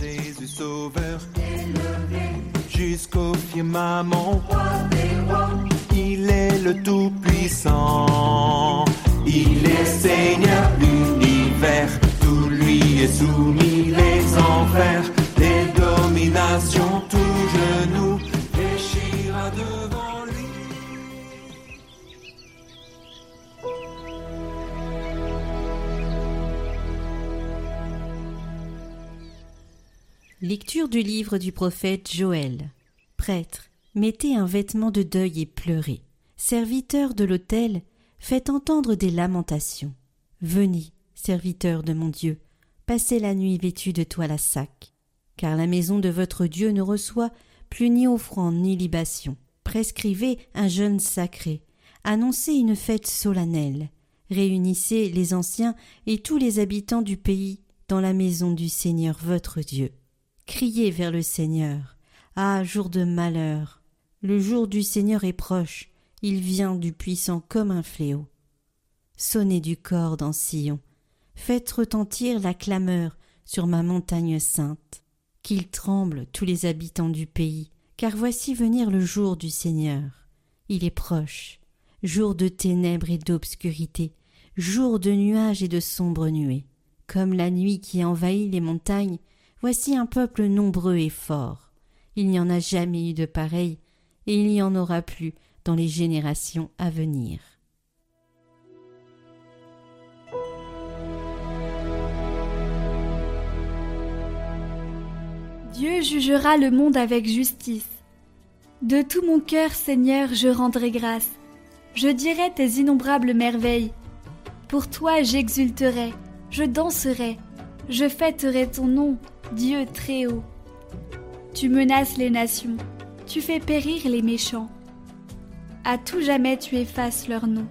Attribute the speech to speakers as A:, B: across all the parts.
A: Jésus Sauveur, jusqu'au firmament, il est le Tout-Puissant. Il est Seigneur l'univers, tout lui est soumis, les enfers, les dominations, tout
B: Lecture du livre du prophète Joël. Prêtre, mettez un vêtement de deuil et pleurez. Serviteur de l'autel, faites entendre des lamentations. Venez, serviteur de mon Dieu, passez la nuit vêtu de toile à sac. Car la maison de votre Dieu ne reçoit plus ni offrande ni libation. Prescrivez un jeûne sacré. Annoncez une fête solennelle. Réunissez les anciens et tous les habitants du pays dans la maison du Seigneur votre Dieu. Criez vers le Seigneur. Ah, jour de malheur. Le jour du Seigneur est proche. Il vient du puissant comme un fléau. Sonnez du corde en Sion. Faites retentir la clameur sur ma montagne sainte. Qu'ils tremblent tous les habitants du pays, car voici venir le jour du Seigneur. Il est proche. Jour de ténèbres et d'obscurité, jour de nuages et de sombres nuées. Comme la nuit qui envahit les montagnes, Voici un peuple nombreux et fort. Il n'y en a jamais eu de pareil, et il n'y en aura plus dans les générations à venir.
C: Dieu jugera le monde avec justice. De tout mon cœur, Seigneur, je rendrai grâce. Je dirai tes innombrables merveilles. Pour toi, j'exulterai, je danserai, je fêterai ton nom, Dieu très haut. Tu menaces les nations, tu fais périr les méchants. À tout jamais tu effaces leur nom.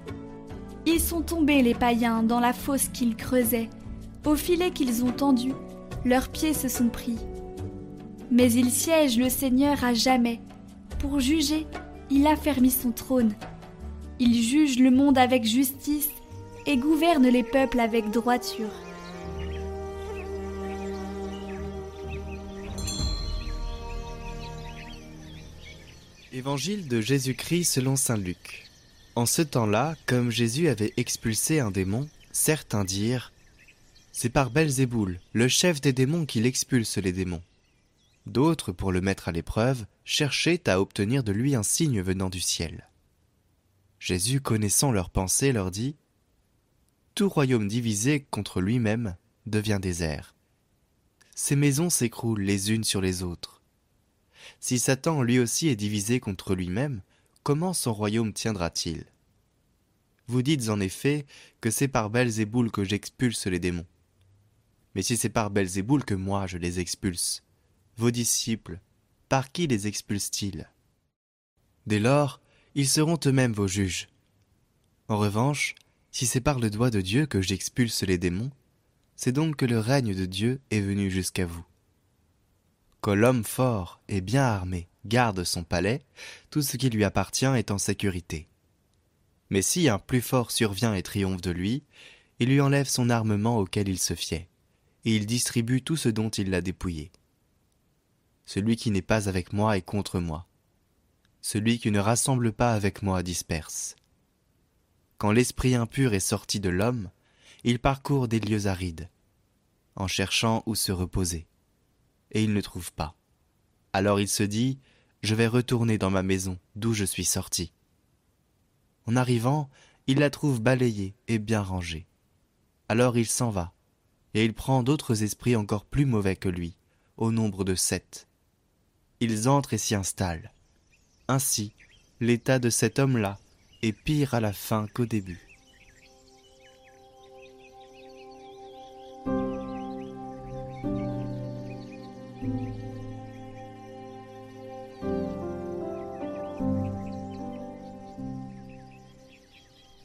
C: Ils sont tombés les païens dans la fosse qu'ils creusaient, au filet qu'ils ont tendu, leurs pieds se sont pris. Mais il siège le Seigneur à jamais. Pour juger, il affermit son trône. Il juge le monde avec justice et gouverne les peuples avec droiture.
D: Évangile de Jésus-Christ selon Saint Luc. En ce temps-là, comme Jésus avait expulsé un démon, certains dirent C'est par Belzéboul, le chef des démons, qu'il expulse les démons. D'autres, pour le mettre à l'épreuve, cherchaient à obtenir de lui un signe venant du ciel. Jésus, connaissant leurs pensées, leur dit Tout royaume divisé contre lui-même devient désert. Ces maisons s'écroulent les unes sur les autres. Si Satan lui aussi est divisé contre lui-même, comment son royaume tiendra-t-il? Vous dites en effet que c'est par Belzéboul que j'expulse les démons. Mais si c'est par Belzéboul que moi je les expulse, vos disciples, par qui les expulsent-ils? Dès lors, ils seront eux-mêmes vos juges. En revanche, si c'est par le doigt de Dieu que j'expulse les démons, c'est donc que le règne de Dieu est venu jusqu'à vous. Quand l'homme fort et bien armé garde son palais, tout ce qui lui appartient est en sécurité. Mais si un plus fort survient et triomphe de lui, il lui enlève son armement auquel il se fiait, et il distribue tout ce dont il l'a dépouillé. Celui qui n'est pas avec moi est contre moi. Celui qui ne rassemble pas avec moi disperse. Quand l'esprit impur est sorti de l'homme, il parcourt des lieux arides, en cherchant où se reposer et il ne trouve pas. Alors il se dit, je vais retourner dans ma maison, d'où je suis sorti. En arrivant, il la trouve balayée et bien rangée. Alors il s'en va, et il prend d'autres esprits encore plus mauvais que lui, au nombre de sept. Ils entrent et s'y installent. Ainsi, l'état de cet homme-là est pire à la fin qu'au début.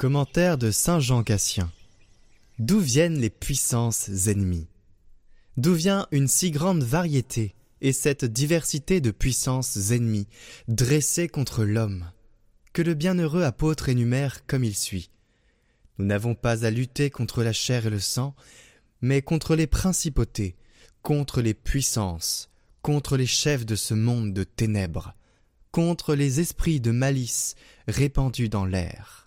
D: Commentaire de Saint Jean Cassien. D'où viennent les puissances ennemies? D'où vient une si grande variété et cette diversité de puissances ennemies dressées contre l'homme? Que le bienheureux apôtre énumère comme il suit. Nous n'avons pas à lutter contre la chair et le sang, mais contre les principautés, contre les puissances, contre les chefs de ce monde de ténèbres, contre les esprits de malice répandus dans l'air.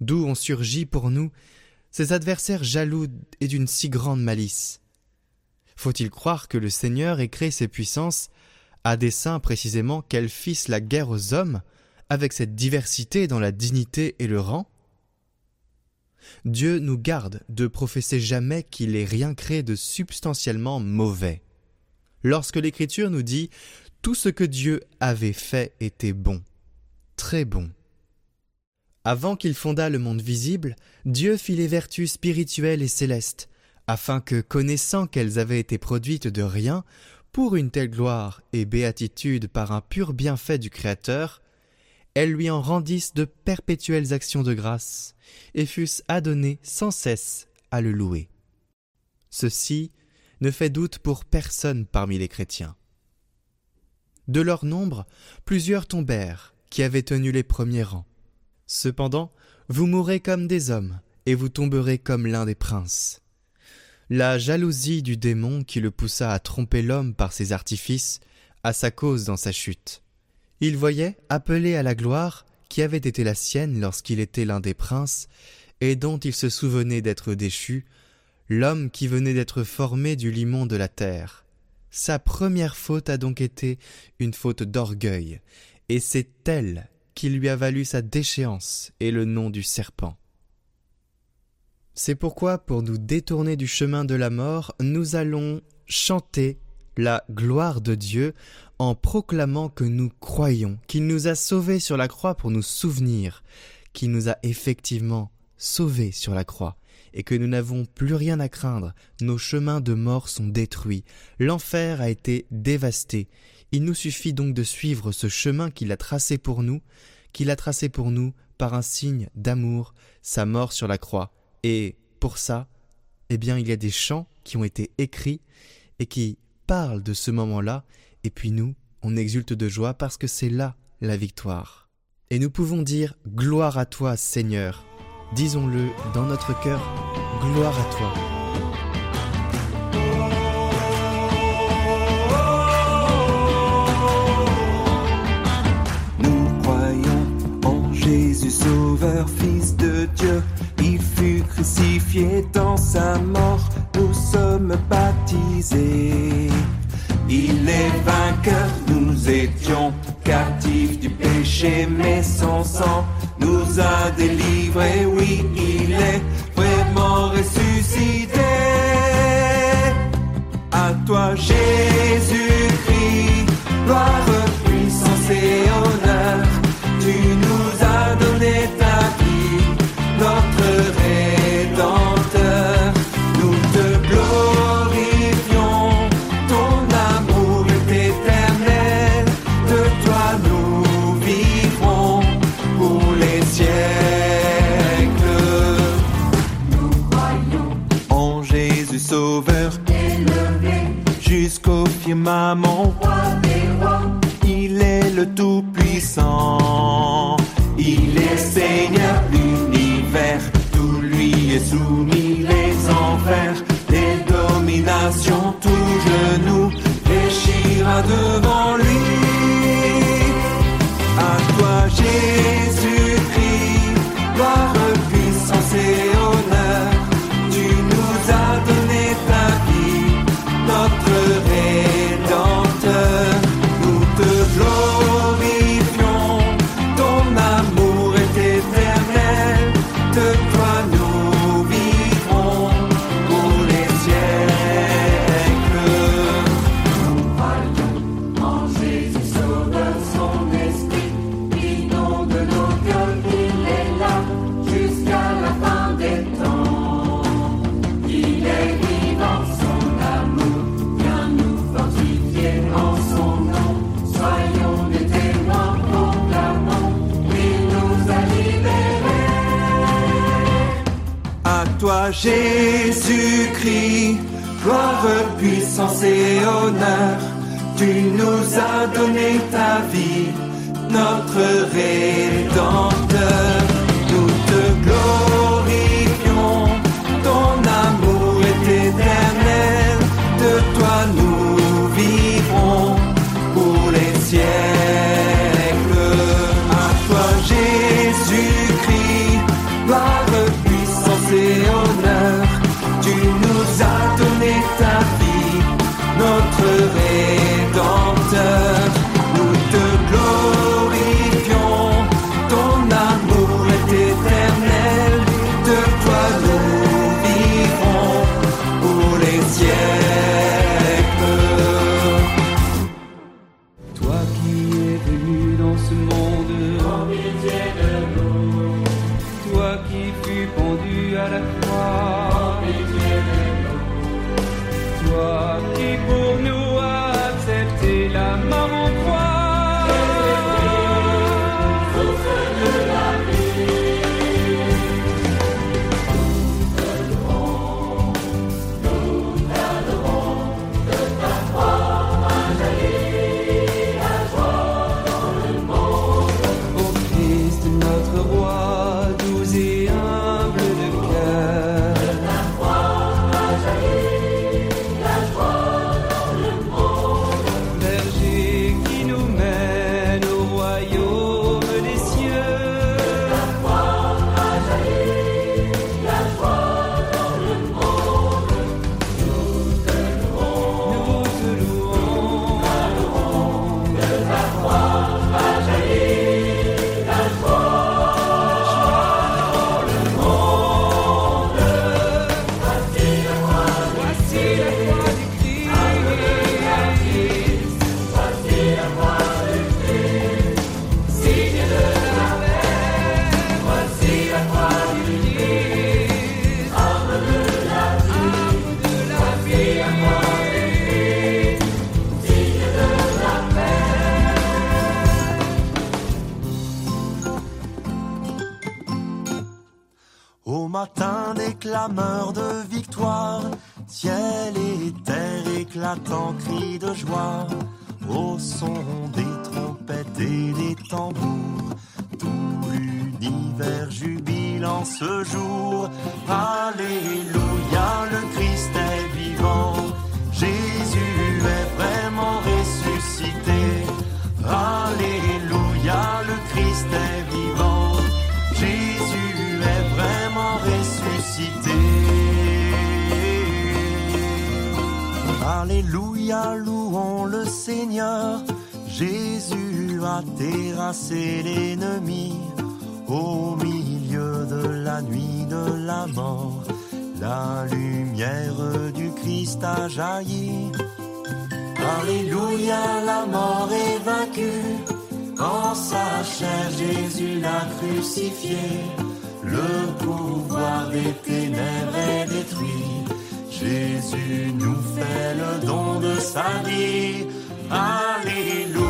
D: D'où ont surgi pour nous ces adversaires jaloux et d'une si grande malice. Faut-il croire que le Seigneur ait créé ces puissances à dessein précisément qu'elles fissent la guerre aux hommes, avec cette diversité dans la dignité et le rang? Dieu nous garde de professer jamais qu'il ait rien créé de substantiellement mauvais. Lorsque l'Écriture nous dit tout ce que Dieu avait fait était bon, très bon. Avant qu'il fondât le monde visible, Dieu fit les vertus spirituelles et célestes, afin que, connaissant qu'elles avaient été produites de rien, pour une telle gloire et béatitude par un pur bienfait du Créateur, elles lui en rendissent de perpétuelles actions de grâce, et fussent adonnées sans cesse à le louer. Ceci ne fait doute pour personne parmi les chrétiens. De leur nombre, plusieurs tombèrent, qui avaient tenu les premiers rangs. Cependant, vous mourrez comme des hommes, et vous tomberez comme l'un des princes. La jalousie du démon qui le poussa à tromper l'homme par ses artifices a sa cause dans sa chute. Il voyait, appelé à la gloire, qui avait été la sienne lorsqu'il était l'un des princes, et dont il se souvenait d'être déchu, l'homme qui venait d'être formé du limon de la terre. Sa première faute a donc été une faute d'orgueil, et c'est elle qui lui a valu sa déchéance et le nom du serpent. C'est pourquoi, pour nous détourner du chemin de la mort, nous allons chanter la gloire de Dieu en proclamant que nous croyons qu'il nous a sauvés sur la croix pour nous souvenir qu'il nous a effectivement sauvés sur la croix et que nous n'avons plus rien à craindre, nos chemins de mort sont détruits, l'enfer a été dévasté. Il nous suffit donc de suivre ce chemin qu'il a tracé pour nous, qu'il a tracé pour nous par un signe d'amour, sa mort sur la croix. Et pour ça, eh bien, il y a des chants qui ont été écrits et qui parlent de ce moment-là, et puis nous, on exulte de joie parce que c'est là la victoire. Et nous pouvons dire Gloire à toi, Seigneur, disons-le dans notre cœur, gloire à toi.
A: Sauveur, Fils de Dieu. Il fut crucifié dans sa mort, nous sommes baptisés. Il est vainqueur, nous étions captifs du péché, mais son sang nous a délivrés. Oui, il est vraiment ressuscité. À toi, Jésus-Christ, gloire, puissance et honneur. Jésus-Christ, gloire, puissance et honneur. Tu nous as donné ta vie, notre Rédempteur. Au
E: matin des clameurs de victoire, ciel et terre éclatent cris de joie. Au son des trompettes et des tambours, tout l'univers jubile en ce jour. Alléluia, le Christ est vivant. Alléluia, louons le Seigneur. Jésus a terrassé l'ennemi au milieu de la nuit de la mort. La lumière du Christ a jailli. Alléluia, la mort est vaincue. En sa chair, Jésus l'a crucifié. Le pouvoir des ténèbres est détruit. Jésus nous fait le don de sa vie. Alléluia.